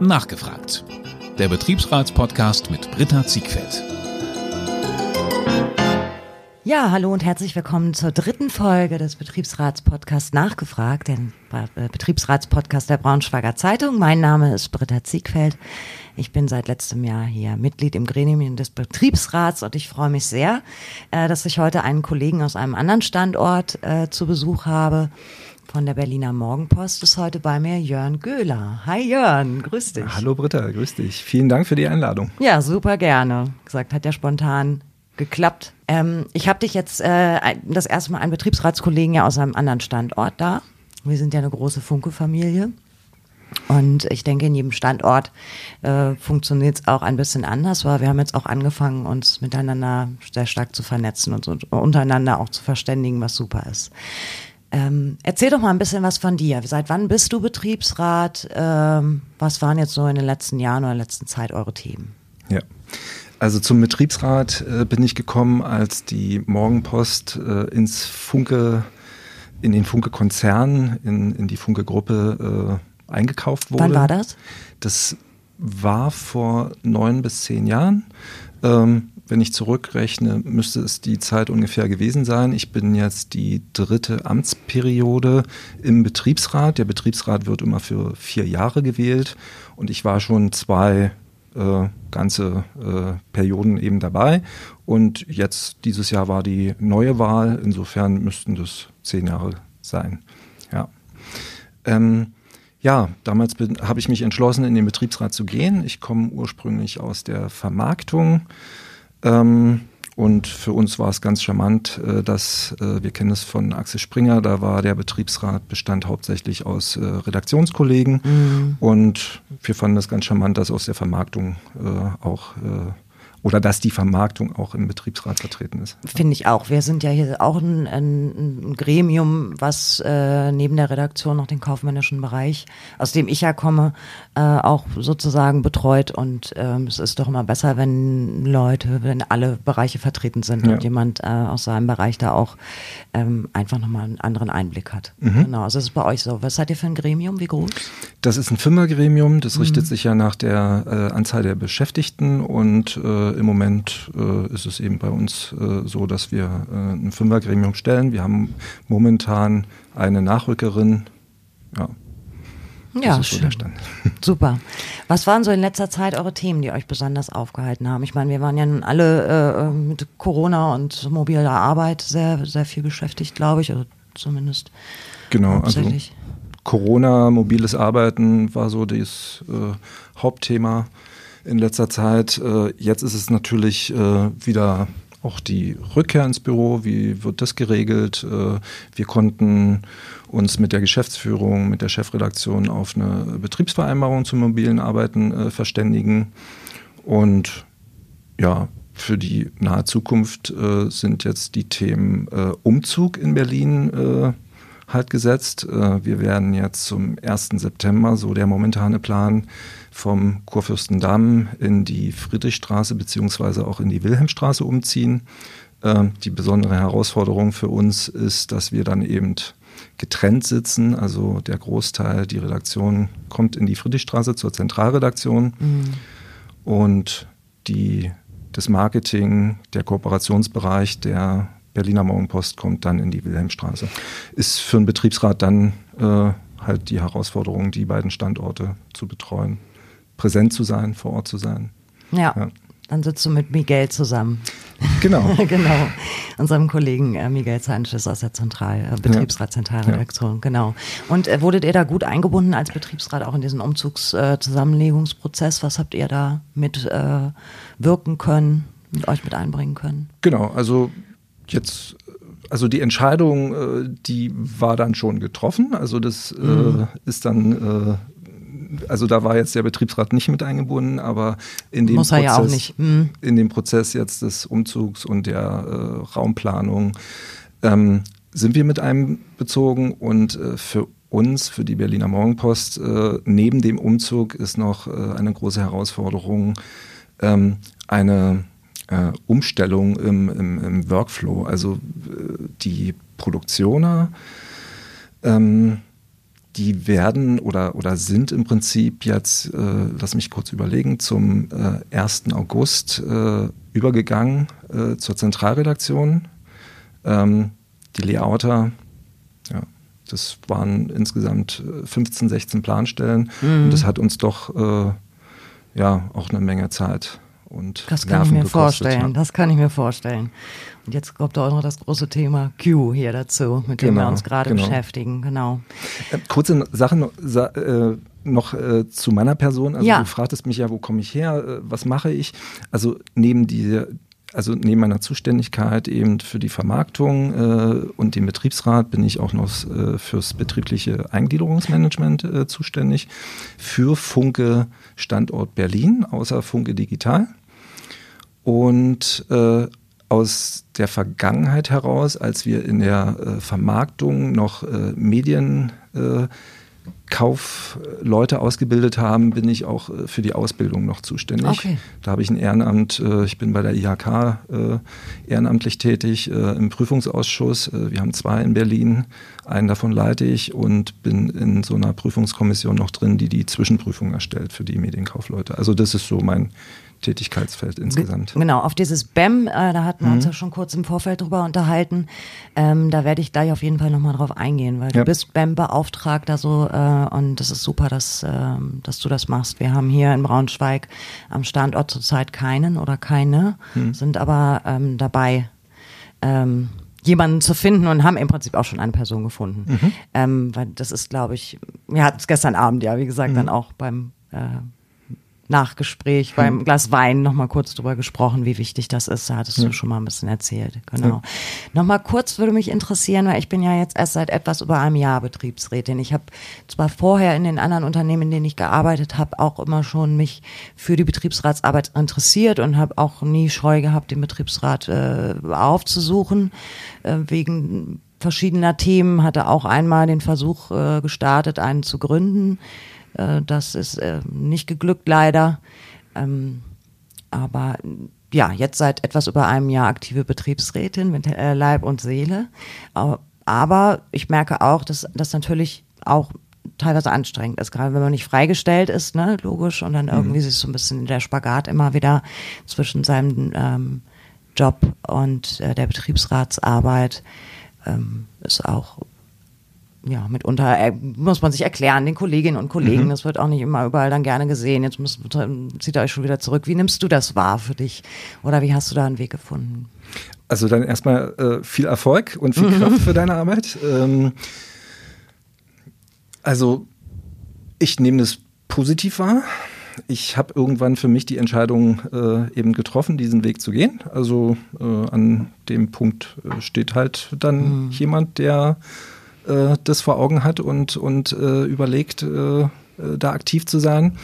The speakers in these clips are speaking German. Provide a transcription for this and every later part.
Nachgefragt. Der Betriebsratspodcast mit Britta Ziegfeld. Ja, hallo und herzlich willkommen zur dritten Folge des Betriebsratspodcasts Nachgefragt, den äh, Betriebsratspodcast der Braunschweiger Zeitung. Mein Name ist Britta Ziegfeld. Ich bin seit letztem Jahr hier Mitglied im Gremium des Betriebsrats und ich freue mich sehr, äh, dass ich heute einen Kollegen aus einem anderen Standort äh, zu Besuch habe. Von der Berliner Morgenpost ist heute bei mir Jörn Göhler. Hi Jörn, grüß dich. Hallo Britta, grüß dich. Vielen Dank für die Einladung. Ja, super gerne. Gesagt, hat ja spontan geklappt. Ähm, ich habe dich jetzt äh, das erste Mal einen Betriebsratskollegen ja aus einem anderen Standort da. Wir sind ja eine große Funke-Familie. Und ich denke, in jedem Standort äh, funktioniert es auch ein bisschen anders, weil wir haben jetzt auch angefangen, uns miteinander sehr stark zu vernetzen und so, untereinander auch zu verständigen, was super ist. Ähm, erzähl doch mal ein bisschen was von dir. Seit wann bist du Betriebsrat? Ähm, was waren jetzt so in den letzten Jahren oder letzten Zeit eure Themen? Ja. Also zum Betriebsrat äh, bin ich gekommen, als die Morgenpost äh, ins Funke, in den Funke-Konzern, in, in die Funke-Gruppe äh, eingekauft wurde. Wann war das? Das war vor neun bis zehn Jahren. Ähm, wenn ich zurückrechne, müsste es die Zeit ungefähr gewesen sein. Ich bin jetzt die dritte Amtsperiode im Betriebsrat. Der Betriebsrat wird immer für vier Jahre gewählt und ich war schon zwei äh, ganze äh, Perioden eben dabei. Und jetzt dieses Jahr war die neue Wahl. Insofern müssten das zehn Jahre sein. Ja. Ähm, ja, damals habe ich mich entschlossen, in den Betriebsrat zu gehen. Ich komme ursprünglich aus der Vermarktung. Ähm, und für uns war es ganz charmant, äh, dass äh, wir kennen es von Axel Springer, da war der Betriebsrat bestand hauptsächlich aus äh, Redaktionskollegen mhm. und wir fanden es ganz charmant, dass aus der Vermarktung äh, auch äh, oder dass die Vermarktung auch im Betriebsrat vertreten ist. Finde ich auch. Wir sind ja hier auch ein, ein, ein Gremium, was äh, neben der Redaktion noch den kaufmännischen Bereich, aus dem ich ja komme, äh, auch sozusagen betreut. Und ähm, es ist doch immer besser, wenn Leute, wenn alle Bereiche vertreten sind ja. und jemand äh, aus seinem Bereich da auch ähm, einfach nochmal einen anderen Einblick hat. Mhm. Genau, also das ist bei euch so. Was seid ihr für ein Gremium? Wie groß? Das ist ein Fünfergremium. Das mhm. richtet sich ja nach der äh, Anzahl der Beschäftigten und äh, im Moment äh, ist es eben bei uns äh, so, dass wir äh, ein Fünfergremium stellen. Wir haben momentan eine Nachrückerin. Ja, ja, schön. So Super. Was waren so in letzter Zeit eure Themen, die euch besonders aufgehalten haben? Ich meine, wir waren ja nun alle äh, mit Corona und mobiler Arbeit sehr, sehr viel beschäftigt, glaube ich, oder zumindest. Genau, also Corona, mobiles Arbeiten war so das äh, Hauptthema in letzter Zeit. Äh, jetzt ist es natürlich äh, wieder auch die Rückkehr ins Büro, wie wird das geregelt? Äh, wir konnten uns mit der Geschäftsführung, mit der Chefredaktion auf eine Betriebsvereinbarung zum mobilen Arbeiten verständigen. Und ja, für die nahe Zukunft sind jetzt die Themen Umzug in Berlin halt gesetzt. wir werden jetzt zum 1. September, so der momentane Plan, vom Kurfürstendamm in die Friedrichstraße beziehungsweise auch in die Wilhelmstraße umziehen. Ähm, die besondere Herausforderung für uns ist, dass wir dann eben getrennt sitzen. Also der Großteil, die Redaktion kommt in die Friedrichstraße zur Zentralredaktion mhm. und die, das Marketing, der Kooperationsbereich der Berliner Morgenpost kommt dann in die Wilhelmstraße. Ist für einen Betriebsrat dann äh, halt die Herausforderung, die beiden Standorte zu betreuen präsent zu sein, vor Ort zu sein. Ja. ja. Dann sitzt du mit Miguel zusammen. Genau. genau. Unserem Kollegen äh, Miguel Sanchez aus der Zentral, äh, Betriebsrat-Zentralredaktion. Ja. Genau. Und äh, wurdet ihr da gut eingebunden als Betriebsrat auch in diesen Umzugszusammenlegungsprozess? Was habt ihr da mit äh, wirken können, mit euch mit einbringen können? Genau. Also jetzt also die Entscheidung, äh, die war dann schon getroffen. Also das äh, mhm. ist dann also da war jetzt der Betriebsrat nicht mit eingebunden, aber in dem, Muss Prozess, ja auch nicht. Mhm. in dem Prozess jetzt des Umzugs und der äh, Raumplanung ähm, sind wir mit einbezogen und äh, für uns, für die Berliner Morgenpost, äh, neben dem Umzug ist noch äh, eine große Herausforderung, ähm, eine äh, Umstellung im, im, im, Workflow. Also äh, die Produktioner ähm, die werden oder, oder sind im Prinzip jetzt, äh, lass mich kurz überlegen, zum äh, 1. August äh, übergegangen äh, zur Zentralredaktion. Ähm, die Layouter, ja, das waren insgesamt 15, äh, 16 Planstellen mhm. und das hat uns doch äh, ja auch eine Menge Zeit und Das kann Nerven ich mir vorstellen, ja. das kann ich mir vorstellen. Und jetzt kommt auch noch das große Thema Q hier dazu, mit dem wir Genau, uns gerade genau. beschäftigen, genau. Äh, kurze Sache noch, sa äh, noch äh, zu meiner Person. Also Ja. du fragtest mich ja, wo komme ich her, äh, was mache ich? Also neben die, also neben meiner Zuständigkeit eben für die Vermarktung äh, und den Betriebsrat bin ich auch noch äh, fürs betriebliche Eingliederungsmanagement äh, zuständig, für Funke Standort Berlin, außer Funke Digital. Und äh, aus der Vergangenheit heraus, als wir in der äh, Vermarktung noch äh, Medien äh, ausgebildet haben, bin ich auch äh, für die Ausbildung noch zuständig. Okay. Da habe ich ein Ehrenamt, äh, ich bin bei der IHK ehrenamtlich tätig, im Prüfungsausschuss. Wir haben zwei in Berlin, einen davon leite ich und bin in so einer Prüfungskommission noch drin, die die Zwischenprüfung erstellt für die Medienkaufleute. Also das ist so mein Tätigkeitsfeld insgesamt. Genau, auf dieses BEM, äh, da hatten wir Mhm. uns ja schon kurz im Vorfeld drüber unterhalten. Ähm, da werde ich gleich auf jeden Fall nochmal drauf eingehen, weil Ja. du bist BEM-Beauftragter so äh, und das ist super, dass, ähm, dass du das machst. Wir haben hier in Braunschweig am Standort zurzeit keinen oder keine, Mhm. sind aber ähm, dabei, ähm, jemanden zu finden und haben im Prinzip auch schon eine Person gefunden. Mhm. Ähm, weil das ist, glaube ich, wir hatten es gestern Abend ja, wie gesagt, Mhm. dann auch beim äh, Nachgespräch beim Glas Wein noch mal kurz drüber gesprochen, wie wichtig das ist. Da hattest du schon mal ein bisschen erzählt. Genau. Ja. Noch mal kurz würde mich interessieren, weil ich bin ja jetzt erst seit etwas über einem Jahr Betriebsrätin. Ich habe zwar vorher in den anderen Unternehmen, in denen ich gearbeitet habe, auch immer schon mich für die Betriebsratsarbeit interessiert und habe auch nie Scheu gehabt, den Betriebsrat äh, aufzusuchen äh, wegen verschiedener Themen. Hatte auch einmal den Versuch äh, gestartet, einen zu gründen. Äh, Das ist äh, nicht geglückt leider. Ähm, aber ja, jetzt seit etwas über einem Jahr aktive Betriebsrätin mit äh, Leib und Seele. Aber, ich merke auch, dass das natürlich auch teilweise anstrengend ist, gerade wenn man nicht freigestellt ist, ne, logisch, und dann irgendwie sich so ein bisschen der Spagat immer wieder zwischen seinem ähm, Job und äh, der Betriebsratsarbeit ähm, ist auch ja, mitunter äh, muss man sich erklären, den Kolleginnen und Kollegen. Das wird auch nicht immer überall dann gerne gesehen. Jetzt muss, zieht ihr euch schon wieder zurück. Wie nimmst du das wahr für dich? Oder wie hast du da einen Weg gefunden? Also dann erstmal äh, viel Erfolg und viel Kraft für deine Arbeit. Ähm, also ich nehme das positiv wahr. Ich habe irgendwann für mich die Entscheidung äh, eben getroffen, diesen Weg zu gehen. Also äh, an dem Punkt äh, steht halt dann jemand, der äh, das vor Augen hat und, und äh, überlegt, äh, äh, da aktiv zu sein.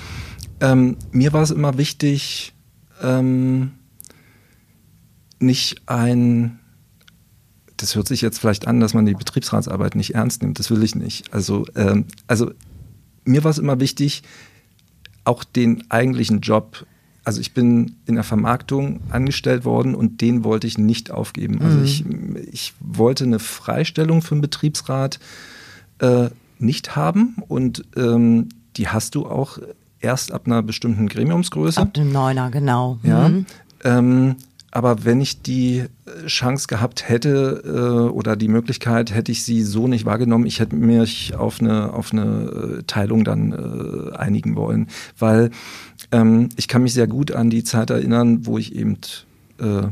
Ähm, mir war es immer wichtig, ähm, nicht ein, das hört sich jetzt vielleicht an, dass man die Betriebsratsarbeit nicht ernst nimmt. Das will ich nicht. Also, ähm, also mir war es immer wichtig, auch den eigentlichen Job, also ich bin in der Vermarktung angestellt worden und den wollte ich nicht aufgeben. Also ich, ich wollte eine Freistellung für den Betriebsrat äh, nicht haben und ähm, die hast du auch erst ab einer bestimmten Gremiumsgröße. Ab dem Neuner, genau. Ja. Mhm. Ähm, aber wenn ich die äh, Chance gehabt hätte äh, oder die Möglichkeit, hätte ich sie so nicht wahrgenommen. Ich hätte mich auf eine, auf eine äh, Teilung dann äh, einigen wollen. Weil ähm, ich kann mich sehr gut an die Zeit erinnern, wo ich eben äh,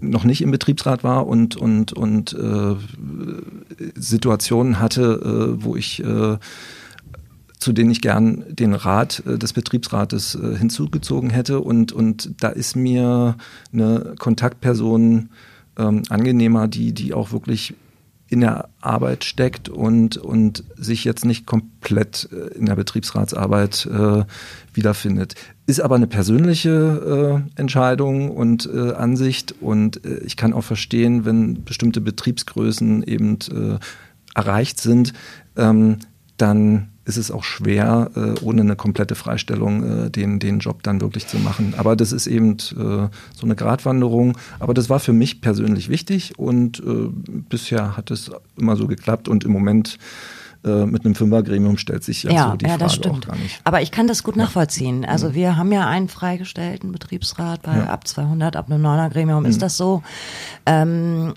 noch nicht im Betriebsrat war und, und, und äh, Situationen hatte, äh, wo ich äh, zu denen ich gern den Rat äh, des Betriebsrates äh, hinzugezogen hätte. Und, und da ist mir eine Kontaktperson ähm, angenehmer, die, die auch wirklich in der Arbeit steckt und, und sich jetzt nicht komplett äh, in der Betriebsratsarbeit äh, wiederfindet. Ist aber eine persönliche äh, Entscheidung und äh, Ansicht und ich kann auch verstehen, wenn bestimmte Betriebsgrößen eben erreicht sind, ähm, dann ist es auch schwer, äh, ohne eine komplette Freistellung äh, den, den Job dann wirklich zu machen. Aber das ist eben äh, so eine Gratwanderung. Aber das war für mich persönlich wichtig und äh, bisher hat es immer so geklappt und im Moment äh, mit einem Fünfergremium stellt sich ja, ja so die ja, das Frage stimmt. auch gar nicht. Aber ich kann das gut nachvollziehen. Also Mhm. wir haben ja einen freigestellten Betriebsrat bei Ja. ab 200, ab einem Neuner-Gremium Mhm. ist das so. Ähm,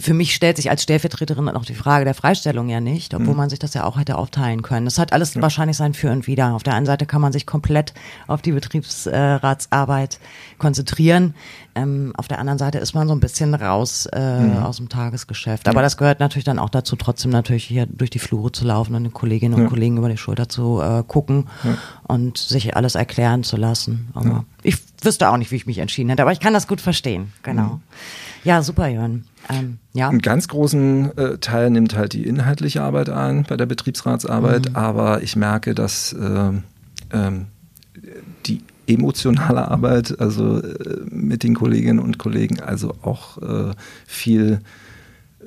für mich stellt sich als Stellvertreterin auch die Frage der Freistellung ja nicht, obwohl Mhm. man sich das ja auch hätte aufteilen können. Das hat alles wahrscheinlich sein Für und Wider. Auf der einen Seite kann man sich komplett auf die Betriebsratsarbeit konzentrieren. Ähm, auf der anderen Seite ist man so ein bisschen raus äh, Mhm. aus dem Tagesgeschäft. Aber das gehört natürlich dann auch dazu, trotzdem natürlich hier durch die Flure zu laufen und den Kolleginnen und Ja. Kollegen über die Schulter zu äh, gucken und sich alles erklären zu lassen. Aber ich wüsste auch nicht, wie ich mich entschieden hätte, aber ich kann das gut verstehen. Genau. Ja, super, Jörn. Ähm, ja. Einen ganz großen äh, Teil nimmt halt die inhaltliche Arbeit ein bei der Betriebsratsarbeit, Mhm. aber ich merke, dass ähm, ähm, die emotionale Arbeit, also äh, mit den Kolleginnen und Kollegen, also auch äh, viel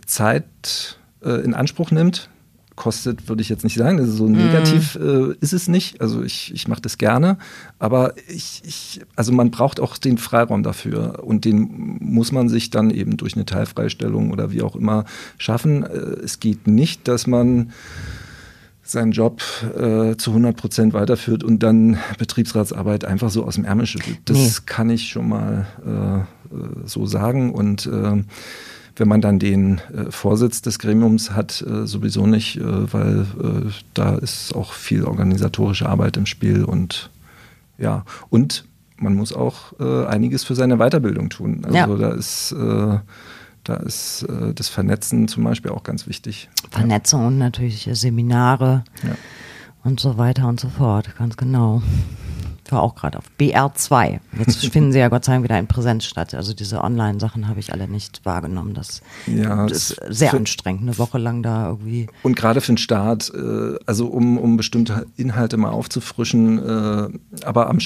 Zeit äh, in Anspruch nimmt. Kostet, würde ich jetzt nicht sagen. Also so negativ äh, ist es nicht. Also ich, ich mache das gerne. Aber ich, ich, also man braucht auch den Freiraum dafür. Und den muss man sich dann eben durch eine Teilfreistellung oder wie auch immer schaffen. Äh, es geht nicht, dass man seinen Job äh, zu 100 Prozent weiterführt und dann Betriebsratsarbeit einfach so aus dem Ärmel schüttelt. Das Nee. kann ich schon mal äh, äh, so sagen. Und äh, wenn man dann den äh, Vorsitz des Gremiums hat, äh, sowieso nicht, äh, weil äh, da ist auch viel organisatorische Arbeit im Spiel und ja, und man muss auch äh, einiges für seine Weiterbildung tun. Also Ja. da ist äh, da ist das Vernetzen zum Beispiel auch ganz wichtig. Vernetzung und natürlich Seminare Ja. und so weiter und so fort. Ganz genau. Ich war auch gerade auf BR2. Jetzt finden sie ja Gott sei Dank wieder in Präsenz statt. Also diese Online-Sachen habe ich alle nicht wahrgenommen. Das, Ja, das ist sehr anstrengend, eine Woche lang da irgendwie. Und gerade für den Start, äh, also um, um bestimmte Inhalte mal aufzufrischen, äh, aber am,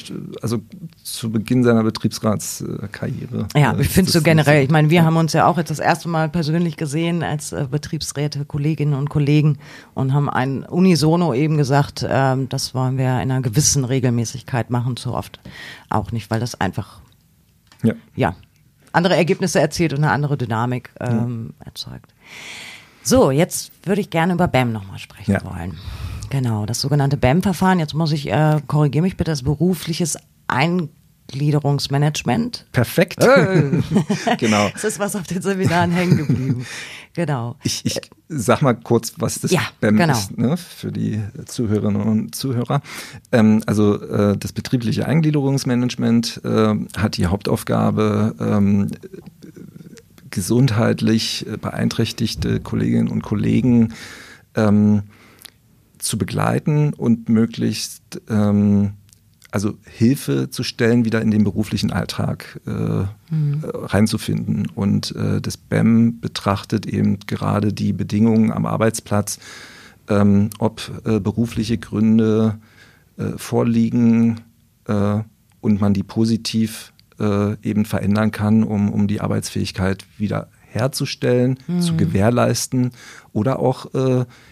also zu Beginn seiner Betriebsratskarriere. Ja, äh, ich finde ist so generell, ich meine, wir haben uns ja auch jetzt das erste Mal persönlich gesehen als Betriebsräte, Kolleginnen und Kollegen und haben ein Unisono eben gesagt, ähm, das wollen wir in einer gewissen Regelmäßigkeit machen, so oft auch nicht, weil das einfach, Ja. ja, andere Ergebnisse erzielt und eine andere Dynamik ähm, erzeugt. So, jetzt würde ich gerne über BAM nochmal sprechen Ja. wollen. Genau, das sogenannte BAM-Verfahren, jetzt muss ich, äh, korrigiere mich bitte, das berufliches Eingliederungsmanagement. Perfekt. genau. Das ist was auf den Seminaren hängen geblieben. Genau. Ich, ich sag mal kurz, was das Ja, BEM genau. ist, ne, für die Zuhörerinnen und Zuhörer. Ähm, also äh, das betriebliche Eingliederungsmanagement äh, hat die Hauptaufgabe, ähm, gesundheitlich äh, beeinträchtigte Kolleginnen und Kollegen ähm, zu begleiten und möglichst ähm, also Hilfe zu stellen, wieder in den beruflichen Alltag äh, äh, reinzufinden. Und äh, das BEM betrachtet eben gerade die Bedingungen am Arbeitsplatz, ähm, ob äh, berufliche Gründe äh, vorliegen äh, und man die positiv eben verändern kann, um, um die Arbeitsfähigkeit wieder herzustellen, zu gewährleisten oder auch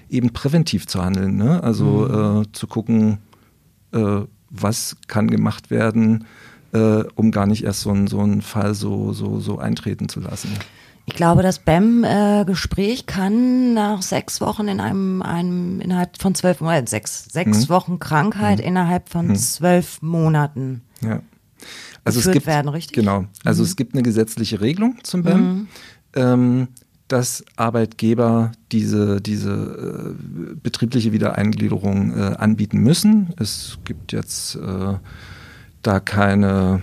eben präventiv zu handeln. Ne? Also äh, zu gucken, was kann gemacht werden, äh, um gar nicht erst so, ein, so einen Fall so, so, so eintreten zu lassen. Ich glaube, das BEM-Gespräch kann nach sechs Wochen in einem, einem innerhalb von zwölf Monaten, sechs, sechs Mhm. Wochen Krankheit innerhalb von zwölf Monaten. Ja. Also es gibt, werden, richtig? Genau. Also es gibt eine gesetzliche Regelung zum BEM, ähm, dass Arbeitgeber diese, diese äh, betriebliche Wiedereingliederung äh, anbieten müssen. Es gibt jetzt äh, da keine,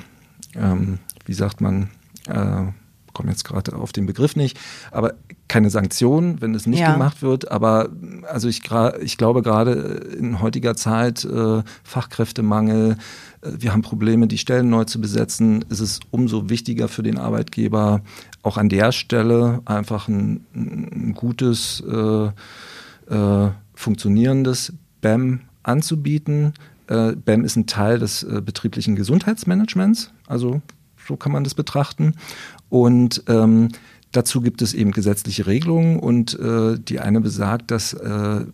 ähm, wie sagt man, äh, komme jetzt gerade auf den Begriff nicht, aber keine Sanktionen, wenn es nicht Ja. gemacht wird. Aber also ich, ich glaube gerade in heutiger Zeit äh, Fachkräftemangel, äh, wir haben Probleme, die Stellen neu zu besetzen, ist es umso wichtiger für den Arbeitgeber, auch an der Stelle einfach ein, ein gutes, äh, äh, funktionierendes BAM anzubieten. Äh, BAM ist ein Teil des äh, betrieblichen Gesundheitsmanagements, also so kann man das betrachten. Und ähm, dazu gibt es eben gesetzliche Regelungen und äh, die eine besagt, dass äh,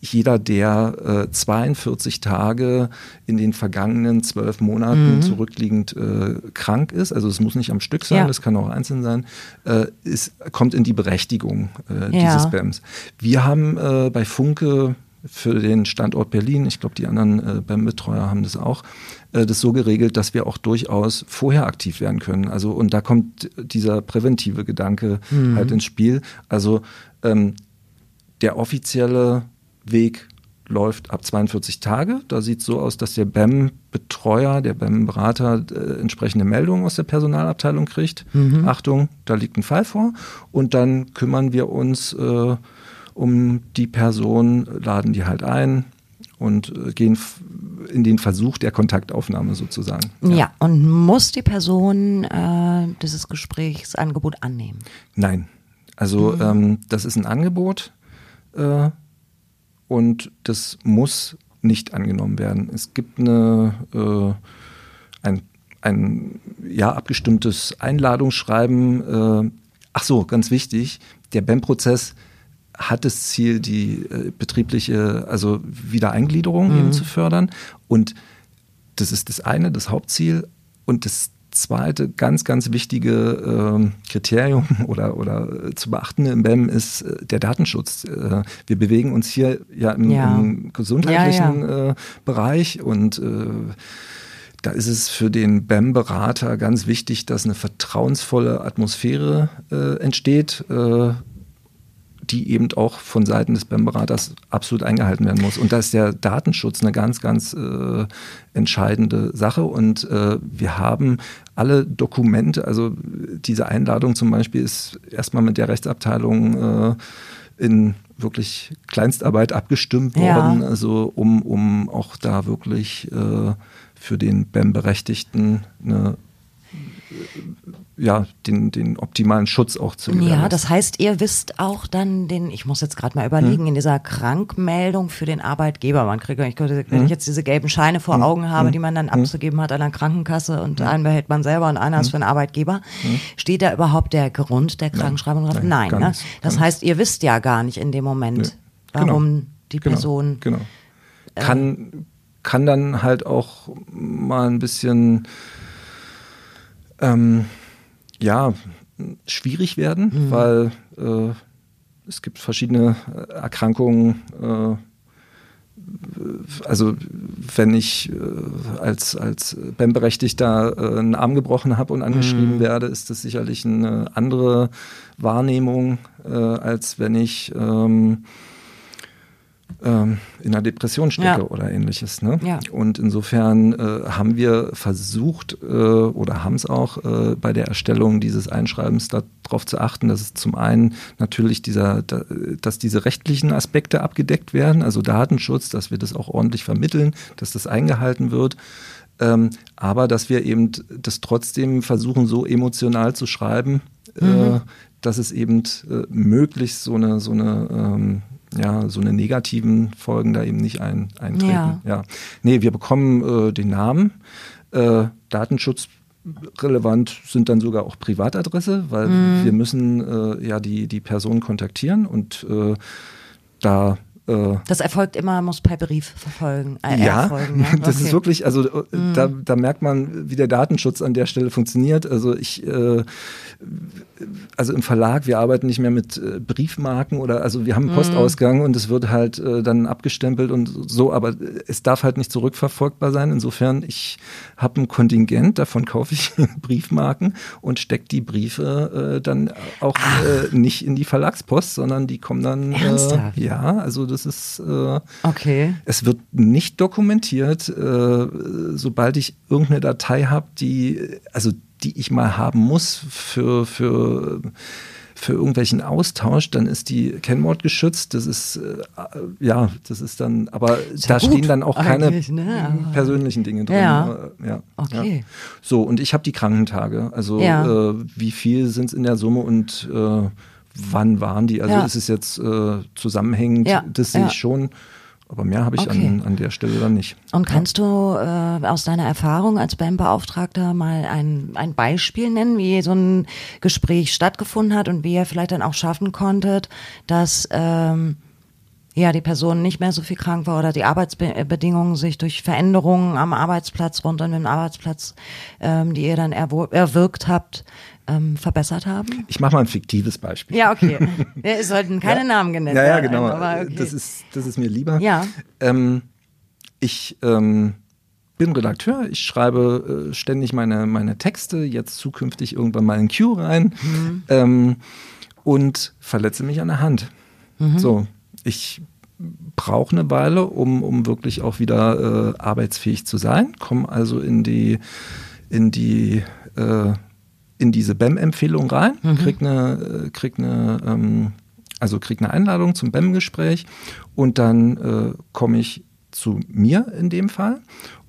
jeder, der äh, 42 Tage in den vergangenen zwölf Monaten mhm. zurückliegend äh, krank ist, also es muss nicht am Stück sein, ja. das kann auch einzeln sein, äh, ist, kommt in die Berechtigung äh, ja. dieses BAMs. Wir haben äh, bei Funke für den Standort Berlin, ich glaube, die anderen äh, BAM-Betreuer haben das auch, äh, das so geregelt, dass wir auch durchaus vorher aktiv werden können. Also, und da kommt dieser präventive Gedanke mhm. halt ins Spiel. Also, ähm, der offizielle Weg läuft ab 42 Tage. Da sieht es so aus, dass der BEM-Betreuer, der BEM-Berater äh, entsprechende Meldungen aus der Personalabteilung kriegt. Mhm. Achtung, da liegt ein Fall vor. Und dann kümmern wir uns äh, um die Person, laden die halt ein und äh, gehen in den Versuch der Kontaktaufnahme sozusagen. Ja, ja und muss die Person äh, dieses Gesprächsangebot annehmen? Nein. Also mhm. ähm, das ist ein Angebot äh, und das muss nicht angenommen werden. Es gibt eine, äh, ein, ein ja, abgestimmtes Einladungsschreiben. Äh, ach so, ganz wichtig, der BEM-Prozess hat das Ziel, die äh, betriebliche, also Wiedereingliederung mhm. eben zu fördern. Und das ist das eine, das Hauptziel. Und das zweite ganz, ganz wichtige äh, Kriterium oder, oder äh, zu beachten im BEM ist äh, der Datenschutz. Äh, wir bewegen uns hier ja im, ja. im gesundheitlichen ja. Äh, Bereich und äh, da ist es für den BEM-Berater ganz wichtig, dass eine vertrauensvolle Atmosphäre entsteht die eben auch von Seiten des BEM-Beraters absolut eingehalten werden muss. Und da ist der Datenschutz eine ganz, ganz äh, entscheidende Sache. Und äh, wir haben alle Dokumente, also diese Einladung zum Beispiel ist erstmal mit der Rechtsabteilung äh, in wirklich Kleinstarbeit abgestimmt worden, ja. also um, um auch da wirklich äh, für den BEM-Berechtigten eine ja, den, den optimalen Schutz auch zu gewährleisten. Ja, das heißt, ihr wisst auch dann den, ich muss jetzt gerade mal überlegen, hm. in dieser Krankmeldung für den Arbeitgeber, man kriegt, ich, wenn hm. ich jetzt diese gelben Scheine vor hm. Augen habe, hm. die man dann hm. abzugeben hat an der Krankenkasse und einen behält man selber und einer ist für den Arbeitgeber, steht da überhaupt der Grund der Krankenschreibung drauf? Nein, Nein ne? das heißt, ihr wisst ja gar nicht in dem Moment, nee. warum genau. die genau. Person. Genau. Kann, äh, kann dann halt auch mal ein bisschen ähm, ja, schwierig werden, mhm. weil äh, es gibt verschiedene äh, Erkrankungen. Äh, also wenn ich äh, als, als BEM-Berechtigter äh, einen Arm gebrochen habe und angeschrieben mhm. werde, ist das sicherlich eine andere Wahrnehmung, äh, als wenn ich ähm, ähm, in einer Depression stecke ja. oder ähnliches. Ne? Ja. Und insofern äh, haben wir versucht äh, oder haben es auch äh, bei der Erstellung dieses Einschreibens darauf zu achten, dass es zum einen natürlich dieser, da, dass diese rechtlichen Aspekte abgedeckt werden, also Datenschutz, dass wir das auch ordentlich vermitteln, dass das eingehalten wird. Ähm, aber dass wir eben das trotzdem versuchen, so emotional zu schreiben, äh, mhm. dass es eben äh, möglichst so eine, so eine ähm, ja, so eine negativen Folgen da eben nicht ein, eintreten. Ja. ja. Nee, wir bekommen äh, den Namen. Äh, Datenschutz relevant sind dann sogar auch Privatadresse, weil mhm. wir müssen äh, ja die, die Person kontaktieren und äh, da äh, das erfolgt immer, muss per Brief verfolgen. Äh, ja, erfolgen, ja? das okay. ist wirklich, also äh, mhm. da, da merkt man, wie der Datenschutz an der Stelle funktioniert. Also ich, äh, also im Verlag, wir arbeiten nicht mehr mit äh, Briefmarken oder, also wir haben einen mhm. Postausgang und es wird halt dann abgestempelt und so, aber es darf halt nicht zurückverfolgbar sein. Insofern, ich habe ein Kontingent, davon kaufe ich Briefmarken und stecke die Briefe dann auch nicht in die Verlagspost, sondern die kommen dann, ja, also das ist, äh, okay. es wird nicht dokumentiert. Äh, sobald ich irgendeine Datei habe, die, also die ich mal haben muss für, für, für irgendwelchen Austausch, dann ist die Kennwort geschützt. Das ist, äh, ja, das ist dann, aber ist da stehen dann auch keine ne? persönlichen Dinge drin. Ja. ja. Okay. Ja. So, und ich habe die Krankentage. Also, äh, wie viel sind es in der Summe und äh, wann waren die? Also ja. ist es jetzt äh, zusammenhängend, ja. das sehe ich schon. Aber mehr habe ich okay. an, an der Stelle dann nicht. Und kannst du äh, aus deiner Erfahrung als BAM-Beauftragter mal ein, ein Beispiel nennen, wie so ein Gespräch stattgefunden hat und wie ihr vielleicht dann auch schaffen konntet, dass ähm, ja, die Person nicht mehr so viel krank war oder die Arbeitsbedingungen sich durch Veränderungen am Arbeitsplatz, rund um den Arbeitsplatz, ähm, die ihr dann erwirkt habt, ähm, verbessert haben? Ich mache mal ein fiktives Beispiel. Ja, okay. Es sollten keine ja. Namen genannt werden. Ja, ja, genau. Okay. Das, ist, das ist mir lieber. Ja. Ähm, ich ähm, bin Redakteur, ich schreibe äh, ständig meine, meine Texte, jetzt zukünftig irgendwann mal in Q rein mhm. ähm, und verletze mich an der Hand. Mhm. So, ich brauche eine Weile, um, um wirklich auch wieder äh, arbeitsfähig zu sein, komme also in die, in die äh, in diese BEM-Empfehlung rein, mhm. krieg eine, äh, krieg eine ähm, also krieg eine Einladung zum BEM-Gespräch und dann äh, komme ich zu mir in dem Fall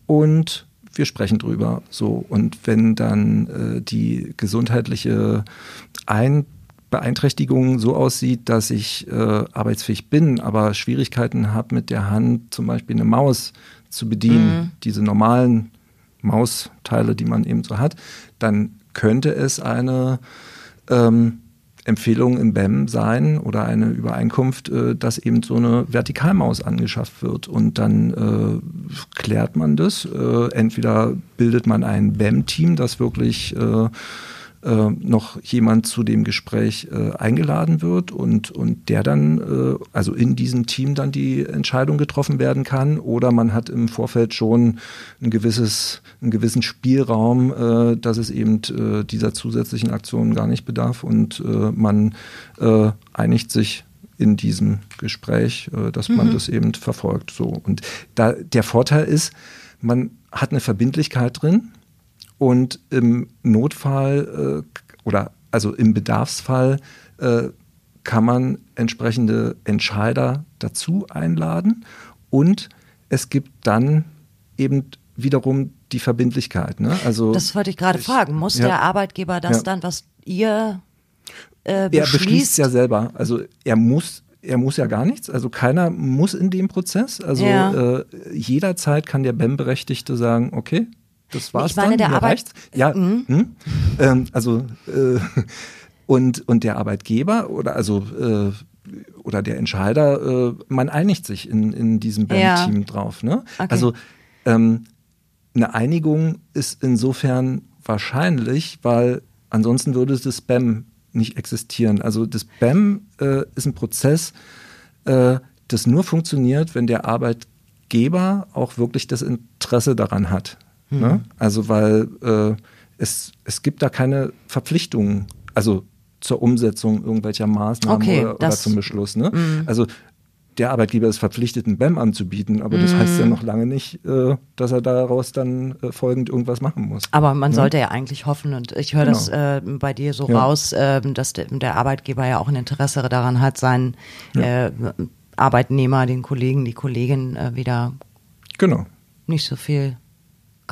und wir sprechen drüber. So und wenn dann äh, die gesundheitliche Ein Beeinträchtigung so aussieht, dass ich äh, arbeitsfähig bin, aber Schwierigkeiten habe mit der Hand zum Beispiel eine Maus zu bedienen, mhm. diese normalen Mausteile, die man eben so hat, dann könnte es eine ähm, Empfehlung im BEM sein oder eine Übereinkunft, äh, dass eben so eine Vertikalmaus angeschafft wird. Und dann äh, klärt man das. Äh, entweder bildet man ein BEM-Team, das wirklich äh, noch jemand zu dem Gespräch äh, eingeladen wird und, und der dann, äh, also in diesem Team dann die Entscheidung getroffen werden kann. Oder man hat im Vorfeld schon ein gewisses, einen gewissen Spielraum, äh, dass es eben äh, dieser zusätzlichen Aktionen gar nicht bedarf und äh, man einigt sich in diesem Gespräch, dass man mhm. das eben verfolgt. So. Und da der Vorteil ist, man hat eine Verbindlichkeit drin und im Notfall äh, oder also im Bedarfsfall äh, kann man entsprechende Entscheider dazu einladen und es gibt dann eben wiederum die Verbindlichkeit. Ne? Also, das wollte ich gerade fragen. Muss ja, der Arbeitgeber das ja. dann, was ihr äh, beschließt? Er beschließt ja selber. Also er muss er muss ja gar nichts, also keiner muss in dem Prozess. Also ja. äh, jederzeit kann der BEM-Berechtigte sagen, okay, das war's ich meine, dann. Der Arbeit ja, mhm. hm? ähm, also äh, und und der Arbeitgeber oder also äh, oder der Entscheider, äh, man einigt sich in, in diesem Bandteam ja. drauf. Ne? Okay. Also ähm, eine Einigung ist insofern wahrscheinlich, weil ansonsten würde das Spam nicht existieren. Also das Spam äh, ist ein Prozess, äh, das nur funktioniert, wenn der Arbeitgeber auch wirklich das Interesse daran hat. Ne? Mhm. Ne? Also weil äh, es, es gibt da keine Verpflichtungen, also zur Umsetzung irgendwelcher Maßnahmen okay, oder, oder, zum Beschluss. Ne? Mhm. Also der Arbeitgeber ist verpflichtet, einen BAM anzubieten, aber das heißt ja mhm. noch lange nicht, äh, dass er daraus dann äh, folgend irgendwas machen muss. Aber man ja? sollte ja eigentlich hoffen, und ich höre genau. das äh, bei dir so ja. raus, ähm, dass der, der, Arbeitgeber ja auch ein Interesse daran hat, seinen ja. Äh, Arbeitnehmer, den Kollegen, die Kollegin äh, wieder genau. nicht so viel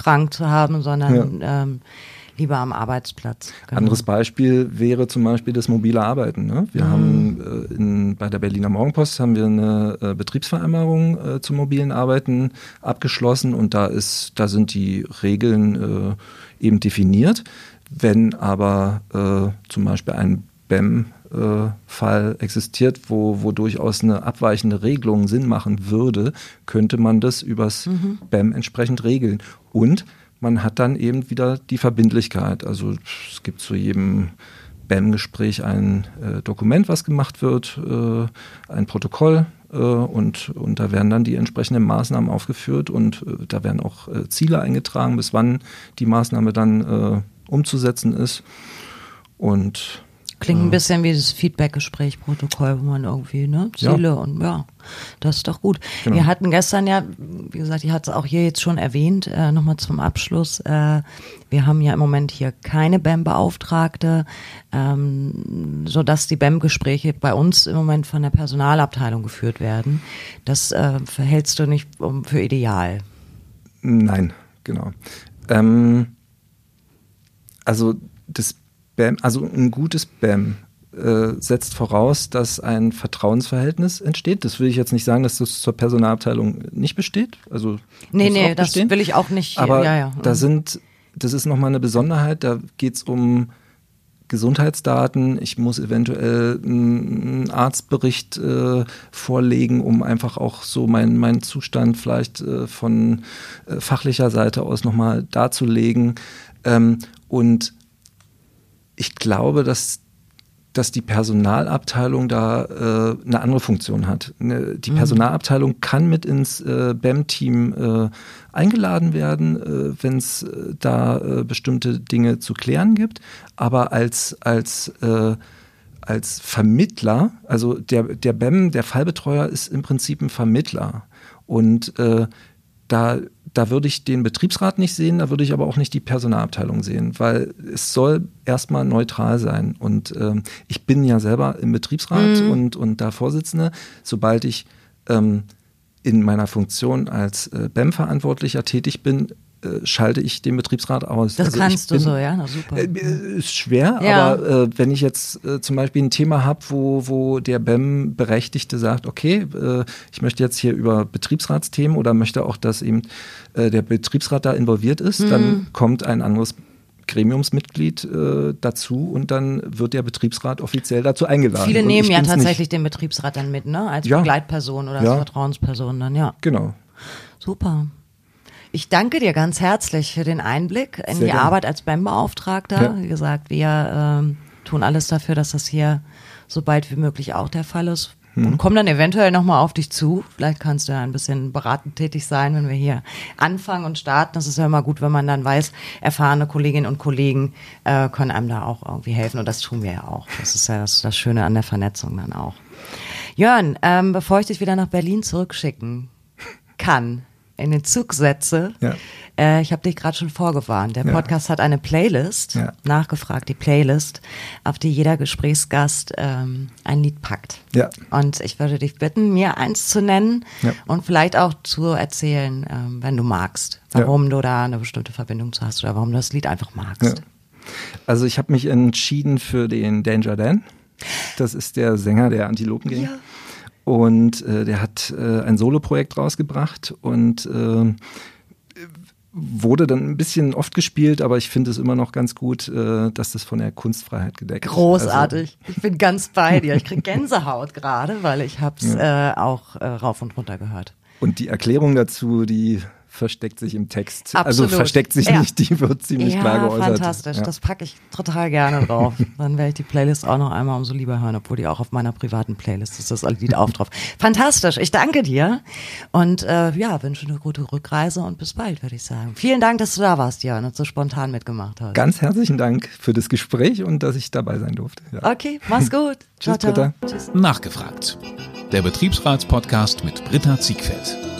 krank zu haben, sondern ja. ähm, lieber am Arbeitsplatz. Genau. Anderes Beispiel wäre zum Beispiel das mobile Arbeiten. Ne? Wir mhm. haben äh, in, bei der Berliner Morgenpost haben wir eine äh, Betriebsvereinbarung äh, zum mobilen Arbeiten abgeschlossen und da ist, da sind die Regeln äh, eben definiert. Wenn aber äh, zum Beispiel ein BEM äh, Fall existiert, wo, wo durchaus eine abweichende Regelung Sinn machen würde, könnte man das übers mhm. BEM entsprechend regeln. Und man hat dann eben wieder die Verbindlichkeit. Also es gibt zu jedem BEM-Gespräch ein äh, Dokument, was gemacht wird, äh, ein Protokoll äh, und, und da werden dann die entsprechenden Maßnahmen aufgeführt und äh, da werden auch äh, Ziele eingetragen, bis wann die Maßnahme dann umzusetzen ist. Und Klingt ein bisschen wie das Feedback-Gespräch-Protokoll, wo man irgendwie, ne, Ziele ja. und ja, das ist doch gut. Genau. Wir hatten gestern ja, wie gesagt, ich hatte es auch hier jetzt schon erwähnt, äh, nochmal zum Abschluss, äh, wir haben ja im Moment hier keine BEM-Beauftragte, ähm, sodass die BEM-Gespräche bei uns im Moment von der Personalabteilung geführt werden. Das äh, verhältst du nicht für ideal? Nein, genau. Ähm, also das BAM, also ein gutes BAM äh, setzt voraus, dass ein Vertrauensverhältnis entsteht. Das will ich jetzt nicht sagen, dass das zur Personalabteilung nicht besteht. Also nee, nee, das bestehen. will ich auch nicht. Aber ja, ja. da sind, das ist nochmal eine Besonderheit, da geht es um Gesundheitsdaten, ich muss eventuell einen Arztbericht äh, vorlegen, um einfach auch so meinen mein Zustand vielleicht äh, von äh, fachlicher Seite aus nochmal darzulegen. Ähm, und ich glaube, dass dass die Personalabteilung da äh, eine andere Funktion hat. Ne, die mhm. Personalabteilung kann mit ins äh, BEM-Team äh, eingeladen werden, äh, wenn es äh, da äh, bestimmte Dinge zu klären gibt. Aber als, als, als Vermittler, also der, der BEM, der Fallbetreuer, ist im Prinzip ein Vermittler. Und da da würde ich den Betriebsrat nicht sehen, da würde ich aber auch nicht die Personalabteilung sehen, weil es soll erstmal neutral sein. Und ähm, ich bin ja selber im Betriebsrat mhm. und, und da Vorsitzende. Sobald ich ähm, in meiner Funktion als äh, BEM-Verantwortlicher tätig bin, schalte ich den Betriebsrat aus. Das also kannst bin, du so, ja, Na, super. Äh, ist schwer, ja. aber äh, wenn ich jetzt äh, zum Beispiel ein Thema habe, wo, wo der BEM-Berechtigte sagt, okay, äh, ich möchte jetzt hier über Betriebsratsthemen oder möchte auch, dass eben äh, der Betriebsrat da involviert ist, mhm. dann kommt ein anderes Gremiumsmitglied äh, dazu und dann wird der Betriebsrat offiziell dazu eingeladen. Viele nehmen ja tatsächlich nicht. den Betriebsrat dann mit, ne? Als ja. Begleitperson oder als ja. Vertrauensperson dann, ja. Genau. Super. Ich danke dir ganz herzlich für den Einblick in Sehr die gerne. Arbeit als BEM-Beauftragter. Ja. Wie gesagt, wir ähm, tun alles dafür, dass das hier so bald wie möglich auch der Fall ist. Hm. Und kommen dann eventuell nochmal auf dich zu. Vielleicht kannst du ja ein bisschen beratend tätig sein, wenn wir hier anfangen und starten. Das ist ja immer gut, wenn man dann weiß, erfahrene Kolleginnen und Kollegen äh, können einem da auch irgendwie helfen. Und das tun wir ja auch. Das ist ja das, das Schöne an der Vernetzung dann auch. Jörn, ähm, bevor ich dich wieder nach Berlin zurückschicken kann, in den Zug setze. Ja. Äh, ich habe dich gerade schon vorgewarnt. Der Podcast ja. hat eine Playlist, ja. nachgefragt, die Playlist, auf die jeder Gesprächsgast ähm, ein Lied packt. Ja. Und ich würde dich bitten, mir eins zu nennen und vielleicht auch zu erzählen, ähm, wenn du magst, warum du da eine bestimmte Verbindung zu hast oder warum du das Lied einfach magst. Also ich habe mich entschieden für den Danger Dan. Das ist der Sänger der Antilopen Gang. Und äh, der hat äh, ein Soloprojekt rausgebracht und äh, wurde dann ein bisschen oft gespielt, aber ich finde es immer noch ganz gut, äh, dass das von der Kunstfreiheit gedeckt ist. Großartig. Also, ich bin ganz bei dir. Ich kriege Gänsehaut gerade, weil ich habe es ja. äh, auch äh, rauf und runter gehört. Und die Erklärung dazu, die versteckt sich im Text. Also Absolut. Also versteckt sich ja. nicht, die wird ziemlich ja, klar geäußert. Fantastisch, ja. das packe ich total gerne drauf. Dann werde ich die Playlist auch noch einmal umso lieber hören, obwohl die auch auf meiner privaten Playlist ist, das Lied auch drauf. Fantastisch, ich danke dir und äh, ja, wünsche eine gute Rückreise und bis bald, würde ich sagen. Vielen Dank, dass du da warst, Jan, und so spontan mitgemacht hast. Ganz herzlichen Dank für das Gespräch und dass ich dabei sein durfte. Okay, mach's gut. Ciao, Tschüss, ciao. Britta. Tschüss. Nachgefragt. Der Betriebsratspodcast mit Britta Ziegfeld.